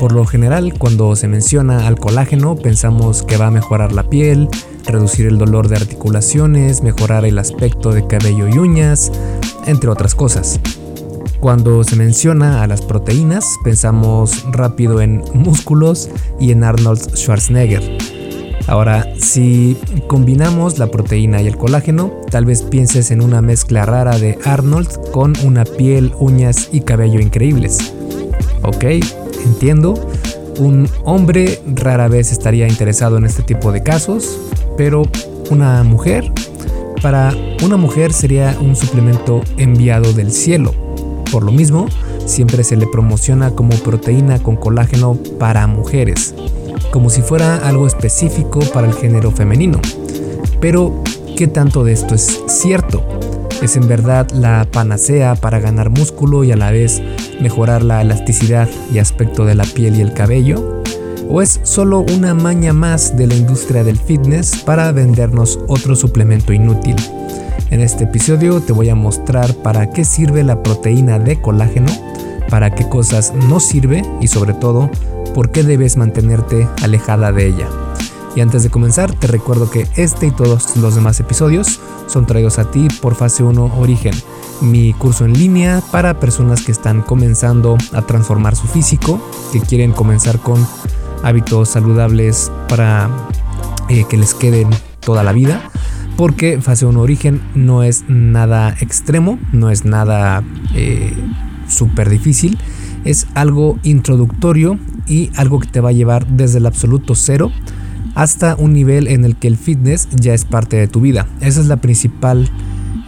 Por lo general, cuando se menciona al colágeno, pensamos que va a mejorar la piel, reducir el dolor de articulaciones, mejorar el aspecto de cabello y uñas, entre otras cosas. Cuando se menciona a las proteínas, pensamos rápido en músculos y en Arnold Schwarzenegger. Ahora, si combinamos la proteína y el colágeno, tal vez pienses en una mezcla rara de Arnold con una piel, uñas y cabello increíbles. Ok, entiendo. Un hombre rara vez estaría interesado en este tipo de casos, pero una mujer, para una mujer sería un suplemento enviado del cielo. Por lo mismo, siempre se le promociona como proteína con colágeno para mujeres, como si fuera algo específico para el género femenino. Pero, ¿qué tanto de esto es cierto? ¿Es en verdad la panacea para ganar músculo y a la vez mejorar la elasticidad y aspecto de la piel y el cabello? ¿O es solo una maña más de la industria del fitness para vendernos otro suplemento inútil? En este episodio te voy a mostrar para qué sirve la proteína de colágeno, para qué cosas no sirve y sobre todo por qué debes mantenerte alejada de ella. Y antes de comenzar, te recuerdo que este y todos los demás episodios son traídos a ti por Fase 1 Origen, mi curso en línea para personas que están comenzando a transformar su físico, que quieren comenzar con hábitos saludables para eh, que les queden toda la vida. Porque Fase 1 Origen no es nada extremo, no es nada eh, súper difícil, es algo introductorio y algo que te va a llevar desde el absoluto cero hasta un nivel en el que el fitness ya es parte de tu vida. Ese es la principal,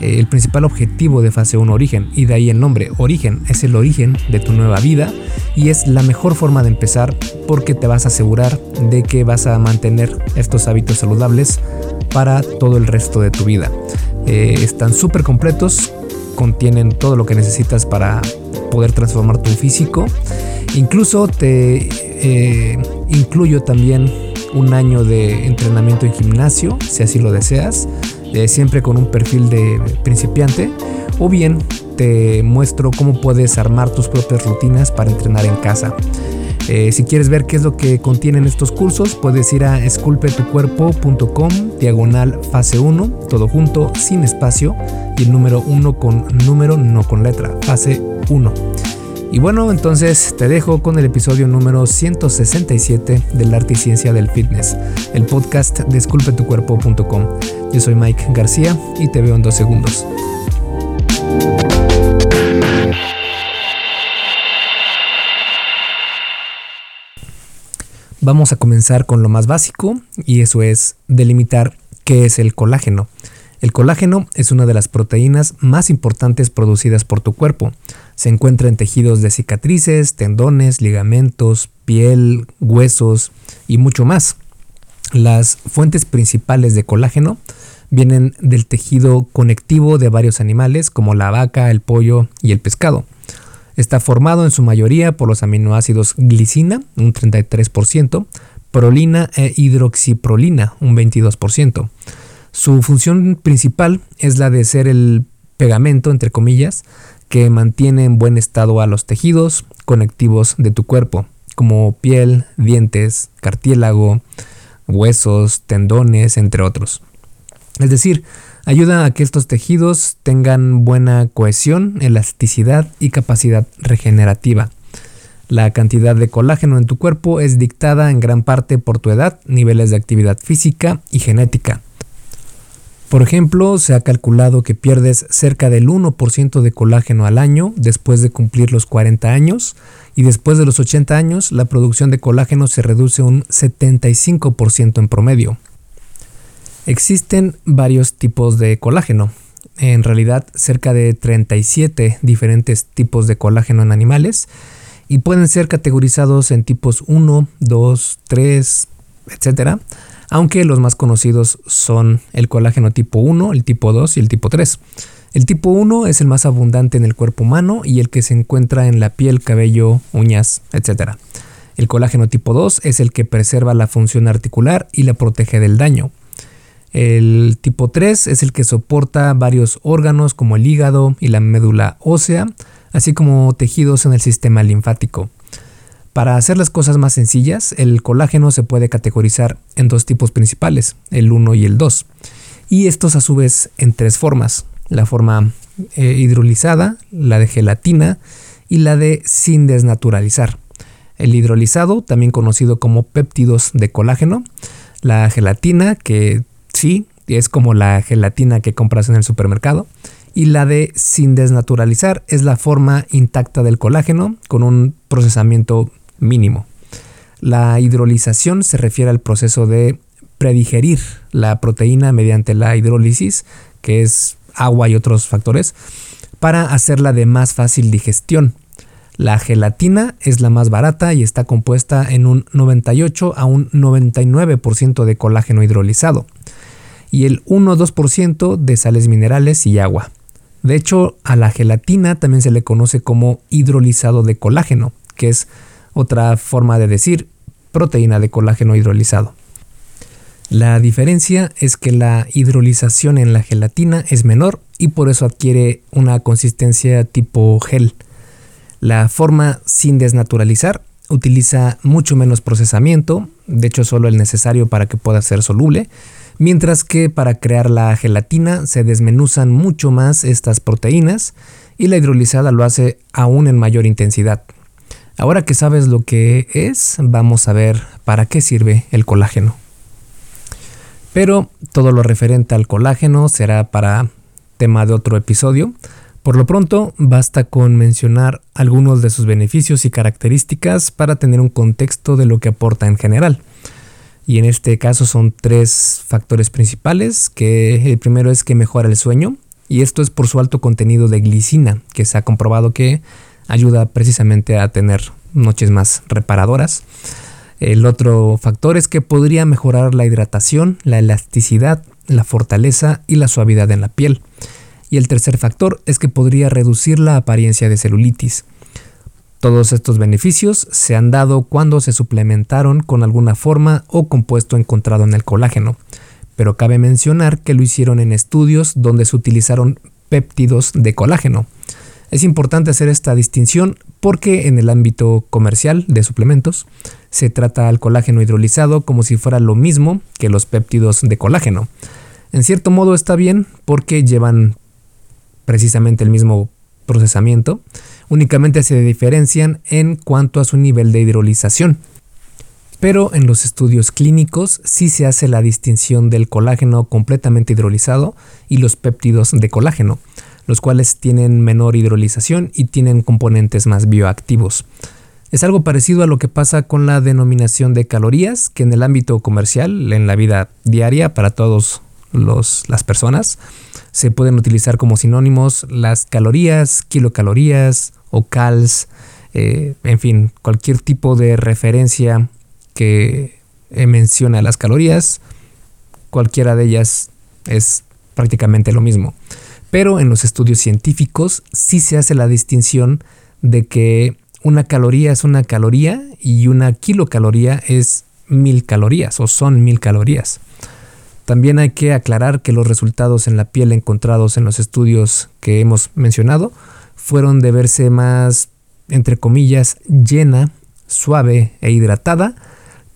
eh, el principal objetivo de fase 1 origen y de ahí el nombre origen. Es el origen de tu nueva vida y es la mejor forma de empezar porque te vas a asegurar de que vas a mantener estos hábitos saludables para todo el resto de tu vida. Eh, están súper completos, contienen todo lo que necesitas para poder transformar tu físico. Incluso te eh, incluyo también un año de entrenamiento en gimnasio, si así lo deseas, eh, siempre con un perfil de principiante, o bien te muestro cómo puedes armar tus propias rutinas para entrenar en casa. Eh, si quieres ver qué es lo que contienen estos cursos, puedes ir a esculpetucuerpo.com, diagonal fase 1, todo junto, sin espacio, y el número 1 con número, no con letra, fase 1. Y bueno, entonces te dejo con el episodio número 167 del arte y ciencia del fitness, el podcast de. Yo soy Mike García y te veo en dos segundos. Vamos a comenzar con lo más básico y eso es delimitar qué es el colágeno. El colágeno es una de las proteínas más importantes producidas por tu cuerpo. Se encuentra en tejidos de cicatrices, tendones, ligamentos, piel, huesos y mucho más. Las fuentes principales de colágeno vienen del tejido conectivo de varios animales como la vaca, el pollo y el pescado. Está formado en su mayoría por los aminoácidos glicina, un 33%, prolina e hidroxiprolina, un 22%. Su función principal es la de ser el pegamento, entre comillas, que mantiene en buen estado a los tejidos conectivos de tu cuerpo, como piel, dientes, cartílago, huesos, tendones, entre otros. Es decir, ayuda a que estos tejidos tengan buena cohesión, elasticidad y capacidad regenerativa. La cantidad de colágeno en tu cuerpo es dictada en gran parte por tu edad, niveles de actividad física y genética. Por ejemplo, se ha calculado que pierdes cerca del 1% de colágeno al año después de cumplir los 40 años y después de los 80 años la producción de colágeno se reduce un 75% en promedio. Existen varios tipos de colágeno, en realidad cerca de 37 diferentes tipos de colágeno en animales y pueden ser categorizados en tipos 1, 2, 3, etc aunque los más conocidos son el colágeno tipo 1, el tipo 2 y el tipo 3. El tipo 1 es el más abundante en el cuerpo humano y el que se encuentra en la piel, cabello, uñas, etc. El colágeno tipo 2 es el que preserva la función articular y la protege del daño. El tipo 3 es el que soporta varios órganos como el hígado y la médula ósea, así como tejidos en el sistema linfático. Para hacer las cosas más sencillas, el colágeno se puede categorizar en dos tipos principales, el 1 y el 2, y estos a su vez en tres formas, la forma eh, hidrolizada, la de gelatina y la de sin desnaturalizar. El hidrolizado, también conocido como péptidos de colágeno, la gelatina, que sí, es como la gelatina que compras en el supermercado, y la de sin desnaturalizar es la forma intacta del colágeno con un procesamiento mínimo. La hidrolización se refiere al proceso de predigerir la proteína mediante la hidrólisis, que es agua y otros factores, para hacerla de más fácil digestión. La gelatina es la más barata y está compuesta en un 98 a un 99% de colágeno hidrolizado y el 1-2% de sales minerales y agua. De hecho, a la gelatina también se le conoce como hidrolizado de colágeno, que es otra forma de decir proteína de colágeno hidrolizado. La diferencia es que la hidrolización en la gelatina es menor y por eso adquiere una consistencia tipo gel. La forma sin desnaturalizar utiliza mucho menos procesamiento, de hecho solo el necesario para que pueda ser soluble, mientras que para crear la gelatina se desmenuzan mucho más estas proteínas y la hidrolizada lo hace aún en mayor intensidad. Ahora que sabes lo que es, vamos a ver para qué sirve el colágeno. Pero todo lo referente al colágeno será para tema de otro episodio. Por lo pronto, basta con mencionar algunos de sus beneficios y características para tener un contexto de lo que aporta en general. Y en este caso son tres factores principales, que el primero es que mejora el sueño, y esto es por su alto contenido de glicina, que se ha comprobado que ayuda precisamente a tener noches más reparadoras. El otro factor es que podría mejorar la hidratación, la elasticidad, la fortaleza y la suavidad en la piel. Y el tercer factor es que podría reducir la apariencia de celulitis. Todos estos beneficios se han dado cuando se suplementaron con alguna forma o compuesto encontrado en el colágeno, pero cabe mencionar que lo hicieron en estudios donde se utilizaron péptidos de colágeno. Es importante hacer esta distinción porque en el ámbito comercial de suplementos se trata al colágeno hidrolizado como si fuera lo mismo que los péptidos de colágeno. En cierto modo está bien porque llevan precisamente el mismo procesamiento, únicamente se diferencian en cuanto a su nivel de hidrolización. Pero en los estudios clínicos sí se hace la distinción del colágeno completamente hidrolizado y los péptidos de colágeno los cuales tienen menor hidrolización y tienen componentes más bioactivos. Es algo parecido a lo que pasa con la denominación de calorías, que en el ámbito comercial, en la vida diaria para todas las personas, se pueden utilizar como sinónimos las calorías, kilocalorías o cals, eh, en fin, cualquier tipo de referencia que menciona las calorías, cualquiera de ellas es prácticamente lo mismo. Pero en los estudios científicos sí se hace la distinción de que una caloría es una caloría y una kilocaloría es mil calorías o son mil calorías. También hay que aclarar que los resultados en la piel encontrados en los estudios que hemos mencionado fueron de verse más, entre comillas, llena, suave e hidratada,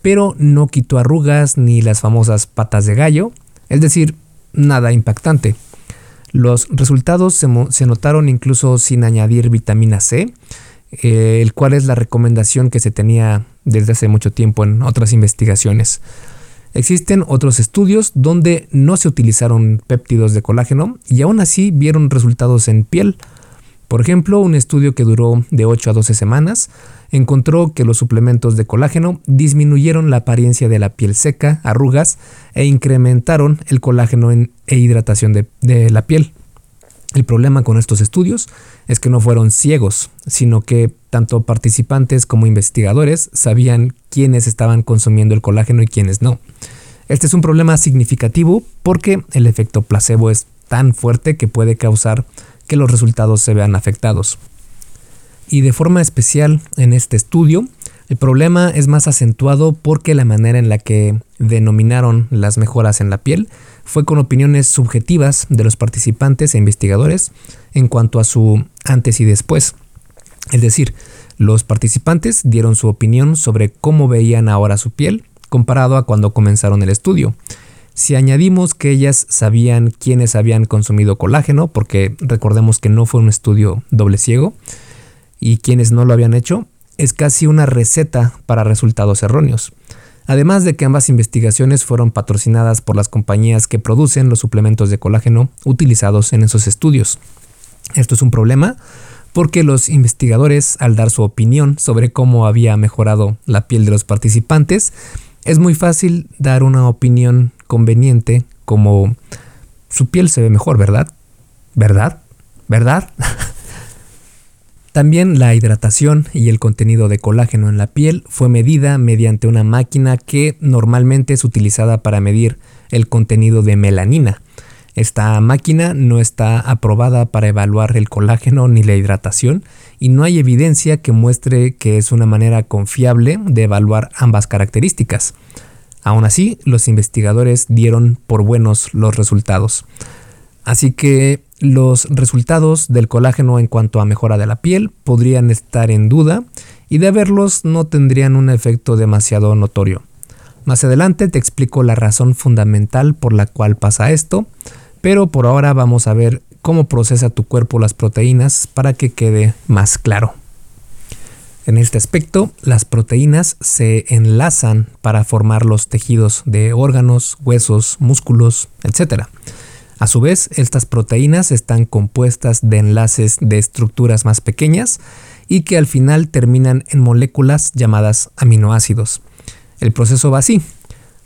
pero no quitó arrugas ni las famosas patas de gallo, es decir, nada impactante. Los resultados se, notaron incluso sin añadir vitamina C, eh, el cual es la recomendación que se tenía desde hace mucho tiempo en otras investigaciones. Existen otros estudios donde no se utilizaron péptidos de colágeno y aún así vieron resultados en piel. Por ejemplo, un estudio que duró de 8 a 12 semanas encontró que los suplementos de colágeno disminuyeron la apariencia de la piel seca, arrugas e incrementaron el colágeno en, e hidratación de, de la piel. El problema con estos estudios es que no fueron ciegos, sino que tanto participantes como investigadores sabían quiénes estaban consumiendo el colágeno y quiénes no. Este es un problema significativo porque el efecto placebo es tan fuerte que puede causar que los resultados se vean afectados. Y de forma especial en este estudio, el problema es más acentuado porque la manera en la que denominaron las mejoras en la piel fue con opiniones subjetivas de los participantes e investigadores en cuanto a su antes y después. Es decir, Los participantes dieron su opinión sobre cómo veían ahora su piel comparado a cuando comenzaron el estudio. Si añadimos que ellas sabían quiénes habían consumido colágeno, porque recordemos que no fue un estudio doble ciego, y quienes no lo habían hecho, es casi una receta para resultados erróneos. Además de que ambas investigaciones fueron patrocinadas por las compañías que producen los suplementos de colágeno utilizados en esos estudios. Esto es un problema porque los investigadores, al dar su opinión sobre cómo había mejorado la piel de los participantes, es muy fácil dar una opinión conveniente como su piel se ve mejor, ¿verdad? ¿Verdad? ¿Verdad? También la hidratación y el contenido de colágeno en la piel fue medida mediante una máquina que normalmente es utilizada para medir el contenido de melanina, esta máquina no está aprobada para evaluar el colágeno ni la hidratación y no hay evidencia que muestre que es una manera confiable de evaluar ambas características. Aún así, los investigadores dieron por buenos los resultados. Así que los resultados del colágeno en cuanto a mejora de la piel podrían estar en duda y de verlos no tendrían un efecto demasiado notorio. Más adelante te explico la razón fundamental por la cual pasa esto, pero por ahora vamos a ver cómo procesa tu cuerpo las proteínas para que quede más claro. En este aspecto, las proteínas se enlazan para formar los tejidos de órganos, huesos, músculos, etc. A su vez, estas proteínas están compuestas de enlaces de estructuras más pequeñas y que al final terminan en moléculas llamadas aminoácidos. El proceso va así.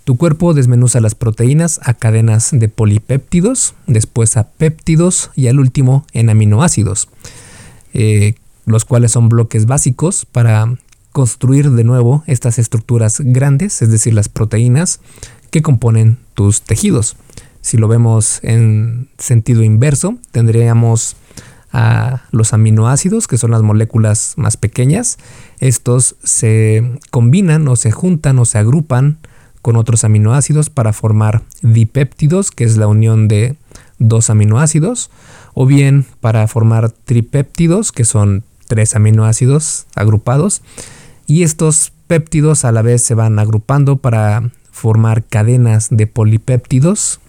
Tu cuerpo desmenuza las proteínas a cadenas de polipéptidos, después a péptidos y al último en aminoácidos, eh, los cuales son bloques básicos para construir de nuevo estas estructuras grandes, es decir, las proteínas que componen tus tejidos. Si lo vemos en sentido inverso, tendríamos a los aminoácidos, que son las moléculas más pequeñas. Estos se combinan o se juntan o se agrupan con otros aminoácidos para formar dipéptidos, que es la unión de dos aminoácidos, o bien para formar tripéptidos, que son tres aminoácidos agrupados, y estos péptidos a la vez se van agrupando para formar cadenas de polipéptidos,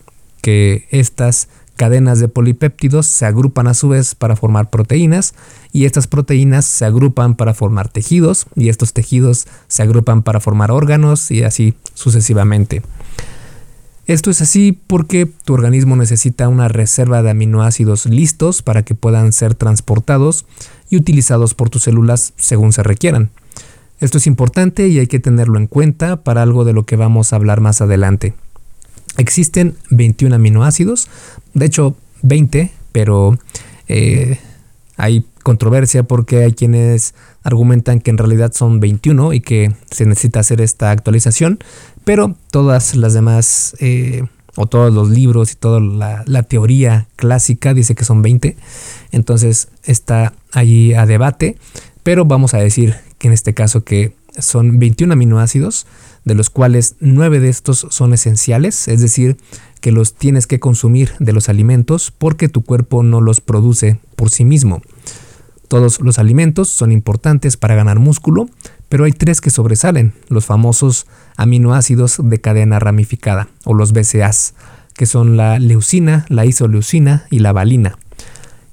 que estas cadenas de polipéptidos se agrupan a su vez para formar proteínas y estas proteínas se agrupan para formar tejidos y estos tejidos se agrupan para formar órganos y así sucesivamente. Esto es así porque tu organismo necesita una reserva de aminoácidos listos para que puedan ser transportados y utilizados por tus células según se requieran. Esto es importante y hay que tenerlo en cuenta para algo de lo que vamos a hablar más adelante. Existen 21 aminoácidos, de hecho 20, pero eh, hay controversia porque hay quienes argumentan que en realidad son 21 y que se necesita hacer esta actualización, pero todas las demás eh, o todos los libros y toda la, la, teoría clásica dice que son 20, entonces está allí a debate, pero vamos a decir que en este caso que son 21 aminoácidos de los cuales nueve de estos son esenciales, es decir, que los tienes que consumir de los alimentos porque tu cuerpo no los produce por sí mismo. Todos los alimentos son importantes para ganar músculo, pero hay tres que sobresalen, los famosos aminoácidos de cadena ramificada o los BCAAs, que son la leucina, la isoleucina y la valina.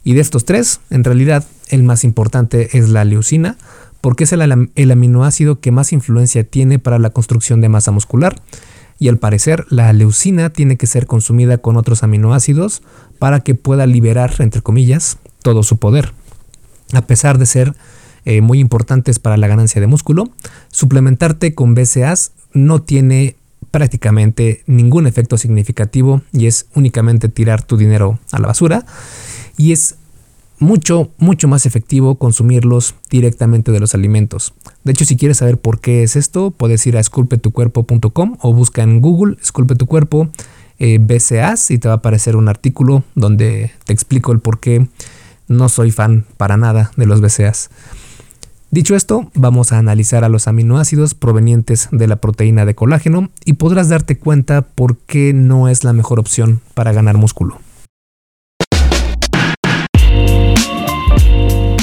Y de estos tres, en realidad, el más importante es la leucina, porque es el, aminoácido que más influencia tiene para la construcción de masa muscular. Y al parecer la leucina tiene que ser consumida con otros aminoácidos para que pueda liberar, entre comillas, todo su poder. A pesar de ser eh, muy importantes para la ganancia de músculo, suplementarte con BCAAs no tiene prácticamente ningún efecto significativo y es únicamente tirar tu dinero a la basura. Y es mucho, mucho más efectivo consumirlos directamente de los alimentos. De hecho, si quieres saber por qué es esto, puedes ir a esculpetucuerpo.com o busca en Google Esculpe tu cuerpo eh, BCAs y te va a aparecer un artículo donde te explico el por qué no soy fan para nada de los BCAs. Dicho esto, vamos a analizar a los aminoácidos provenientes de la proteína de colágeno y podrás darte cuenta por qué no es la mejor opción para ganar músculo.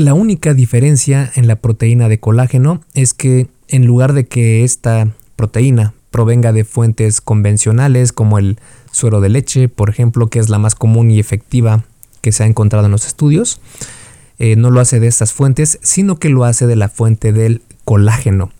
la única diferencia en la proteína de colágeno es que en lugar de que esta proteína provenga de fuentes convencionales como el suero de leche, por ejemplo, que es la más común y efectiva que se ha encontrado en los estudios, eh, no lo hace de estas fuentes, sino que lo hace de la fuente del colágeno.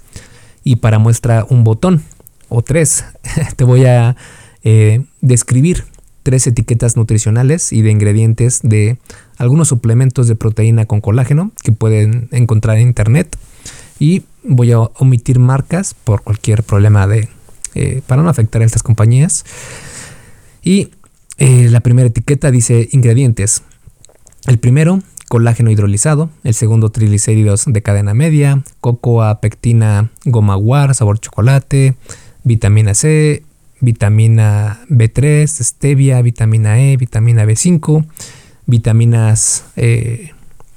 Y para muestra un botón o tres, te voy a eh, describir tres etiquetas nutricionales y de ingredientes de algunos suplementos de proteína con colágeno que pueden encontrar en internet. Y voy a omitir marcas por cualquier problema de eh, para no afectar a estas compañías. Y eh, la primera etiqueta dice ingredientes. El primero, colágeno hidrolizado. El segundo, triglicéridos de cadena media. Cocoa, pectina, goma guar, sabor chocolate. Vitamina C, vitamina B3, stevia, vitamina E, vitamina B5, vitaminas eh,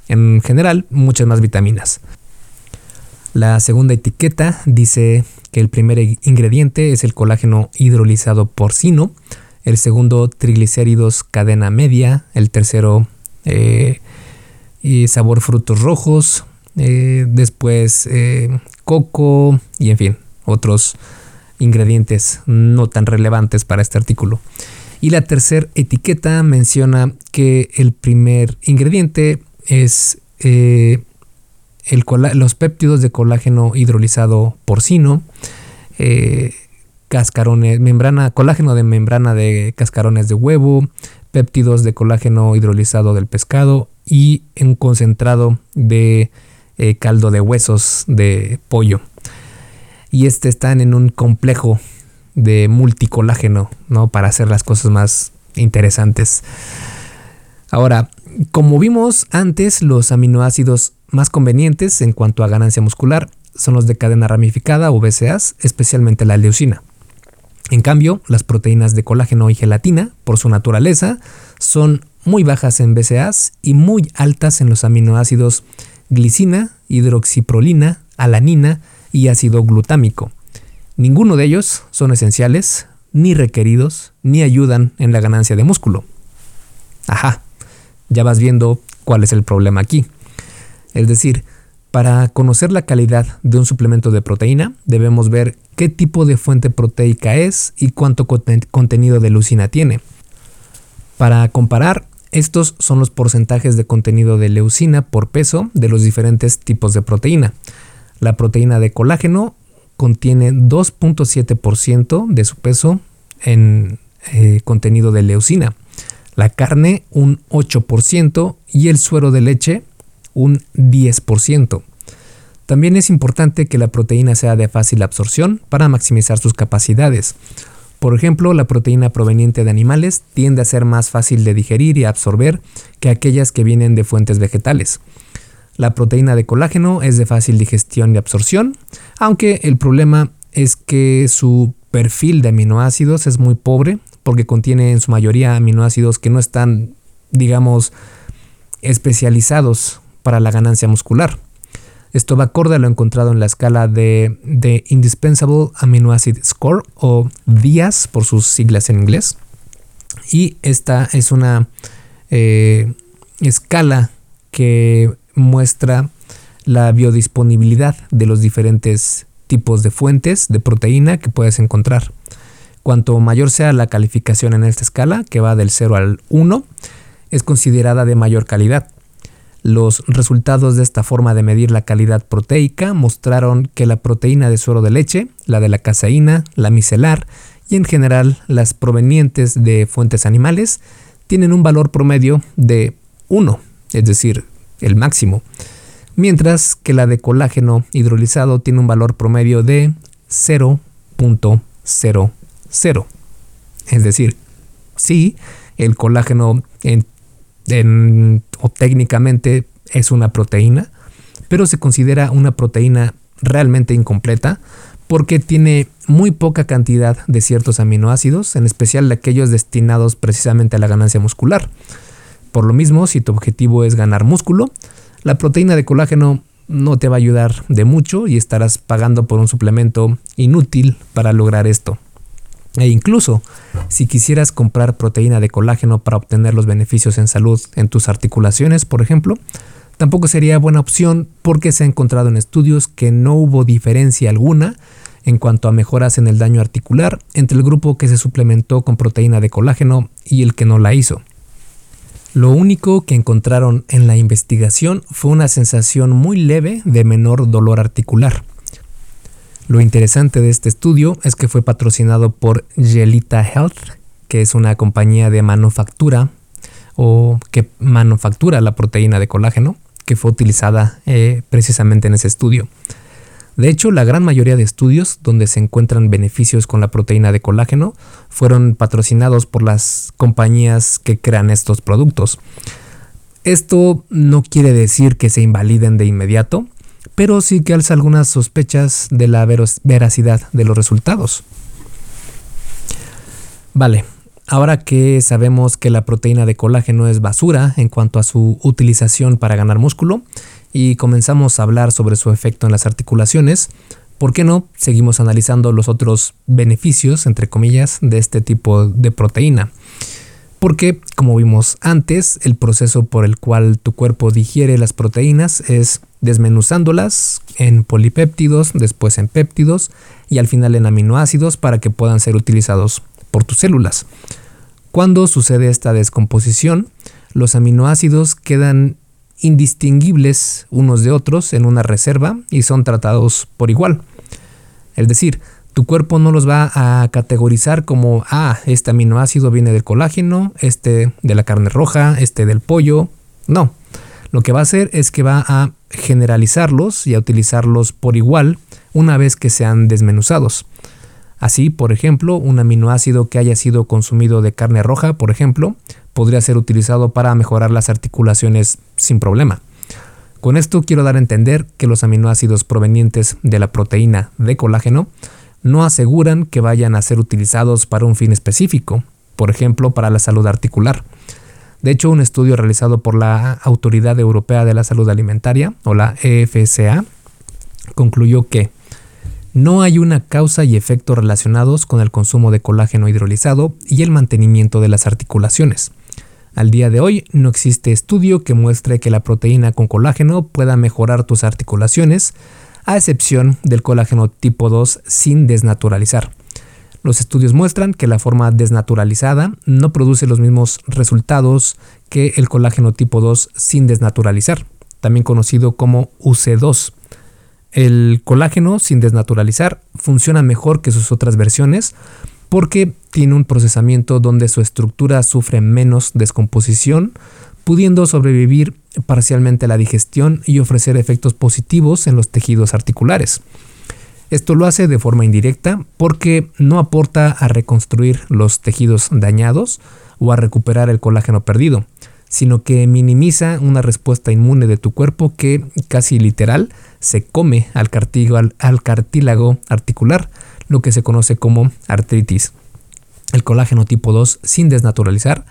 en general, muchas más vitaminas. La segunda etiqueta dice que el primer ingrediente es el colágeno hidrolizado porcino, el segundo triglicéridos cadena media, el tercero eh, y sabor frutos rojos, eh, después coco y en fin, otros ingredientes no tan relevantes para este artículo. Y la tercera etiqueta menciona que el primer ingrediente es eh, los péptidos de colágeno hidrolizado porcino, eh, cascarones, membrana, colágeno de membrana de cascarones de huevo, péptidos de colágeno hidrolizado del pescado y un concentrado de eh, caldo de huesos de pollo y este están en un complejo de multicolágeno, ¿no? Para hacer las cosas más interesantes. Ahora, como vimos antes, los aminoácidos más convenientes en cuanto a ganancia muscular son los de cadena ramificada o BCAAs, especialmente la leucina. En cambio, las proteínas de colágeno y gelatina, por su naturaleza, son muy bajas en BCAAs y muy altas en los aminoácidos glicina, hidroxiprolina, alanina, y ácido glutámico. Ninguno de ellos son esenciales, ni requeridos, ni ayudan en la ganancia de músculo. Ajá, ya vas viendo cuál es el problema aquí. Es decir, para conocer la calidad de un suplemento de proteína, debemos ver qué tipo de fuente proteica es y cuánto contenido de leucina tiene. Para comparar, estos son los porcentajes de contenido de leucina por peso de los diferentes tipos de proteína. La proteína de colágeno contiene 2.7% de su peso en eh, contenido de leucina, la carne un 8% y el suero de leche un 10%. También es importante que la proteína sea de fácil absorción para maximizar sus capacidades. Por ejemplo, la proteína proveniente de animales tiende a ser más fácil de digerir y absorber que aquellas que vienen de fuentes vegetales. La proteína de colágeno es de fácil digestión y absorción, aunque el problema es que su perfil de aminoácidos es muy pobre porque contiene en su mayoría aminoácidos que no están, digamos, especializados para la ganancia muscular. Esto va acorde a lo encontrado en la escala de, Indispensable Amino Acid Score o DIAS por sus siglas en inglés. Y esta es una eh, escala que muestra la biodisponibilidad de los diferentes tipos de fuentes de proteína que puedes encontrar. Cuanto mayor sea la calificación en esta escala, que va del 0 al 1, es considerada de mayor calidad. Los resultados de esta forma de medir la calidad proteica mostraron que la proteína de suero de leche, la de la caseína, la micelar y en general las provenientes de fuentes animales tienen un valor promedio de 1, es decir, el máximo, mientras que la de colágeno hidrolizado tiene un valor promedio de 0.00. Es decir, sí, el colágeno en o técnicamente es una proteína, pero se considera una proteína realmente incompleta porque tiene muy poca cantidad de ciertos aminoácidos, en especial aquellos destinados precisamente a la ganancia muscular. Por lo mismo, si tu objetivo es ganar músculo, la proteína de colágeno no te va a ayudar de mucho y estarás pagando por un suplemento inútil para lograr esto. E incluso, si quisieras comprar proteína de colágeno para obtener los beneficios en salud en tus articulaciones, por ejemplo, tampoco sería buena opción porque se ha encontrado en estudios que no hubo diferencia alguna en cuanto a mejoras en el daño articular entre el grupo que se suplementó con proteína de colágeno y el que no la hizo. Lo único que encontraron en la investigación fue una sensación muy leve de menor dolor articular. Lo interesante de este estudio es que fue patrocinado por Gelita Health, que es una compañía de manufactura o que manufactura la proteína de colágeno que fue utilizada eh, precisamente en ese estudio. De hecho, la gran mayoría de estudios donde se encuentran beneficios con la proteína de colágeno fueron patrocinados por las compañías que crean estos productos. Esto no quiere decir que se invaliden de inmediato, pero sí que alza algunas sospechas de la veracidad de los resultados. Vale, ahora que sabemos que la proteína de colágeno es basura en cuanto a su utilización para ganar músculo y comenzamos a hablar sobre su efecto en las articulaciones, ¿por qué no seguimos analizando los otros beneficios, entre comillas, de este tipo de proteína? Porque, como vimos antes, el proceso por el cual tu cuerpo digiere las proteínas es desmenuzándolas en polipéptidos, después en péptidos y al final en aminoácidos para que puedan ser utilizados por tus células. Cuando sucede esta descomposición, los aminoácidos quedan indistinguibles unos de otros en una reserva y son tratados por igual. Es decir, tu cuerpo no los va a categorizar como, ah, este aminoácido viene del colágeno, este de la carne roja, este del pollo. No, lo que va a hacer es que va a generalizarlos y a utilizarlos por igual una vez que sean desmenuzados. Así, por ejemplo, un aminoácido que haya sido consumido de carne roja, por ejemplo, podría ser utilizado para mejorar las articulaciones sin problema. Con esto quiero dar a entender que los aminoácidos provenientes de la proteína de colágeno no aseguran que vayan a ser utilizados para un fin específico, por ejemplo, para la salud articular. De hecho, un estudio realizado por la Autoridad Europea de la Salud Alimentaria, o la EFSA, concluyó que no hay una causa y efecto relacionados con el consumo de colágeno hidrolizado y el mantenimiento de las articulaciones. Al día de hoy no existe estudio que muestre que la proteína con colágeno pueda mejorar tus articulaciones, a excepción del colágeno tipo 2 sin desnaturalizar. Los estudios muestran que la forma desnaturalizada no produce los mismos resultados que el colágeno tipo 2 sin desnaturalizar, también conocido como UC2. El colágeno sin desnaturalizar funciona mejor que sus otras versiones porque tiene un procesamiento donde su estructura sufre menos descomposición, pudiendo sobrevivir parcialmente a la digestión y ofrecer efectos positivos en los tejidos articulares. Esto lo hace de forma indirecta porque no aporta a reconstruir los tejidos dañados o a recuperar el colágeno perdido, sino que minimiza una respuesta inmune de tu cuerpo que casi literal se come al, al cartílago articular, lo que se conoce como artritis. El colágeno tipo 2, sin desnaturalizar,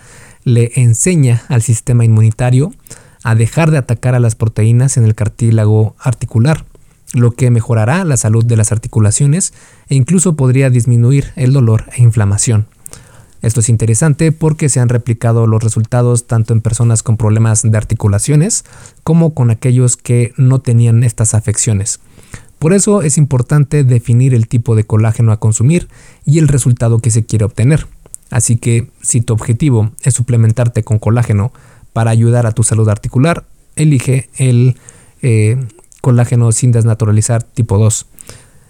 le enseña al sistema inmunitario a dejar de atacar a las proteínas en el cartílago articular, lo que mejorará la salud de las articulaciones e incluso podría disminuir el dolor e inflamación. Esto es interesante porque se han replicado los resultados tanto en personas con problemas de articulaciones como con aquellos que no tenían estas afecciones. Por eso es importante definir el tipo de colágeno a consumir y el resultado que se quiere obtener. Así que si tu objetivo es suplementarte con colágeno para ayudar a tu salud articular, elige el eh, colágeno sin desnaturalizar tipo 2.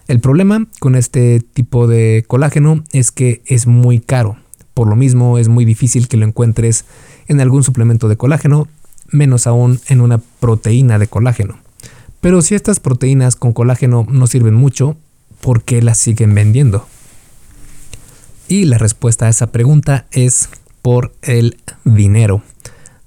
El problema con este tipo de colágeno es que es muy caro. Por lo mismo es muy difícil que lo encuentres en algún suplemento de colágeno, menos aún en una proteína de colágeno. Pero si estas proteínas con colágeno no sirven mucho, ¿por qué las siguen vendiendo? Y la respuesta a esa pregunta es por el dinero.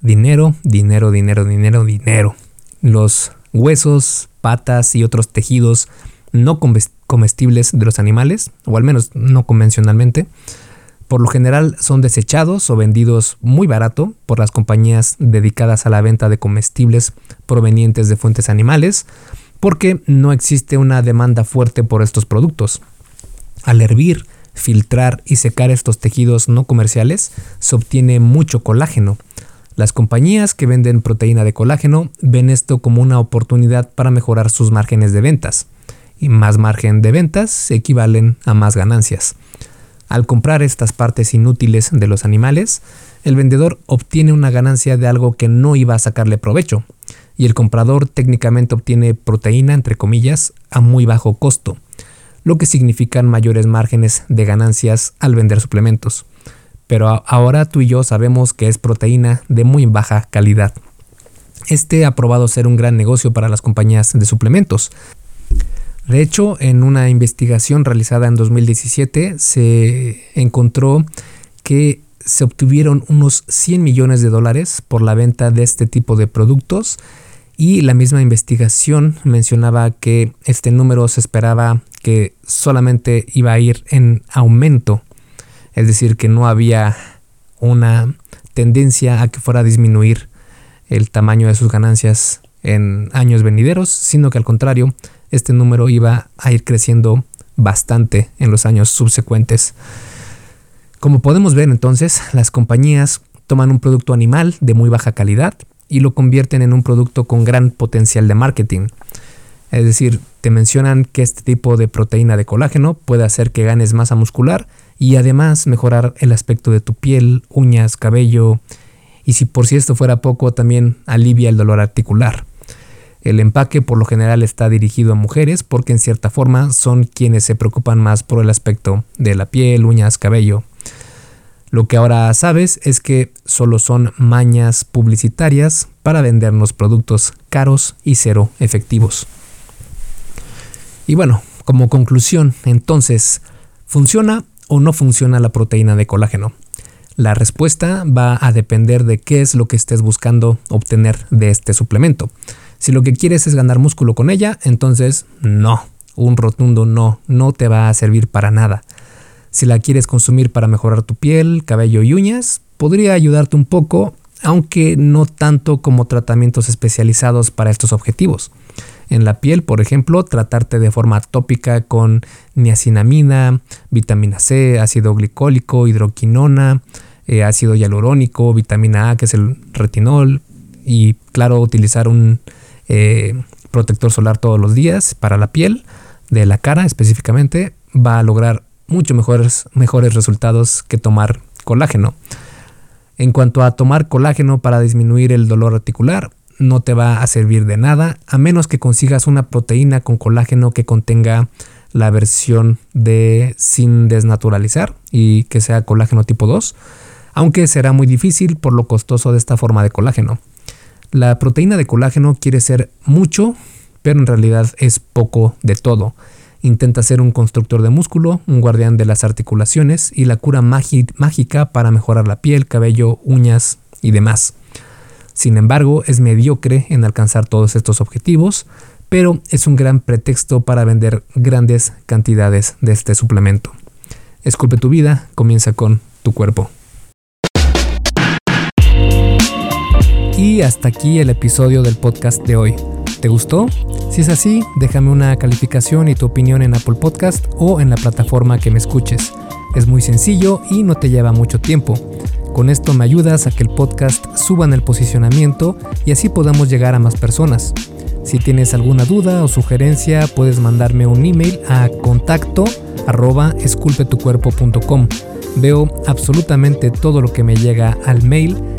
Dinero, dinero, dinero, dinero, dinero. Los huesos, patas y otros tejidos no comestibles de los animales, o al menos no convencionalmente, por lo general son desechados o vendidos muy barato por las compañías dedicadas a la venta de comestibles provenientes de fuentes animales, porque no existe una demanda fuerte por estos productos. Al hervir, filtrar y secar estos tejidos no comerciales, se obtiene mucho colágeno. Las compañías que venden proteína de colágeno ven esto como una oportunidad para mejorar sus márgenes de ventas. Y más margen de ventas equivalen a más ganancias. Al comprar estas partes inútiles de los animales, el vendedor obtiene una ganancia de algo que no iba a sacarle provecho, y el comprador técnicamente obtiene proteína, entre comillas, a muy bajo costo lo que significan mayores márgenes de ganancias al vender suplementos. Pero ahora tú y yo sabemos que es proteína de muy baja calidad. Este ha probado ser un gran negocio para las compañías de suplementos. De hecho, en una investigación realizada en 2017 se encontró que se obtuvieron unos 100 millones de dólares por la venta de este tipo de productos. Y la misma investigación mencionaba que este número se esperaba que solamente iba a ir en aumento, es decir, que no había una tendencia a que fuera a disminuir el tamaño de sus ganancias en años venideros, sino que al contrario, este número iba a ir creciendo bastante en los años subsecuentes. Como podemos ver entonces, las compañías toman un producto animal de muy baja calidad y lo convierten en un producto con gran potencial de marketing. Es decir, te mencionan que este tipo de proteína de colágeno puede hacer que ganes masa muscular y además mejorar el aspecto de tu piel, uñas, cabello y si por si esto fuera poco también alivia el dolor articular. El empaque por lo general está dirigido a mujeres porque en cierta forma son quienes se preocupan más por el aspecto de la piel, uñas, cabello. Lo que ahora sabes es que solo son mañas publicitarias para vendernos productos caros y cero efectivos. Y bueno, como conclusión, entonces, ¿funciona o no funciona la proteína de colágeno? La respuesta va a depender de qué es lo que estés buscando obtener de este suplemento. Si lo que quieres es ganar músculo con ella, entonces no, un rotundo no, no te va a servir para nada. Si la quieres consumir para mejorar tu piel, cabello y uñas, podría ayudarte un poco, aunque no tanto como tratamientos especializados para estos objetivos en la piel, por ejemplo, tratarte de forma tópica con niacinamida, vitamina C, ácido glicólico, hidroquinona, eh, ácido hialurónico, vitamina A, que es el retinol, y claro, utilizar un eh, protector solar todos los días para la piel de la cara específicamente, va a lograr mucho mejores, mejores resultados que tomar colágeno. En cuanto a tomar colágeno para disminuir el dolor articular, no te va a servir de nada a menos que consigas una proteína con colágeno que contenga la versión de sin desnaturalizar y que sea colágeno tipo 2, aunque será muy difícil por lo costoso de esta forma de colágeno. La proteína de colágeno quiere ser mucho, pero en realidad es poco de todo. Intenta ser un constructor de músculo, un guardián de las articulaciones y la cura mágica para mejorar la piel, cabello, uñas y demás. Sin embargo, es mediocre en alcanzar todos estos objetivos, pero es un gran pretexto para vender grandes cantidades de este suplemento. Esculpe tu vida, comienza con tu cuerpo. Y hasta aquí el episodio del podcast de hoy. ¿Te gustó? Si es así, déjame una calificación y tu opinión en Apple Podcast o en la plataforma que me escuches. Es muy sencillo y no te lleva mucho tiempo. Con esto me ayudas a que el podcast suba en el posicionamiento y así podamos llegar a más personas. Si tienes alguna duda o sugerencia, puedes mandarme un email a contacto. Veo absolutamente todo lo que me llega al mail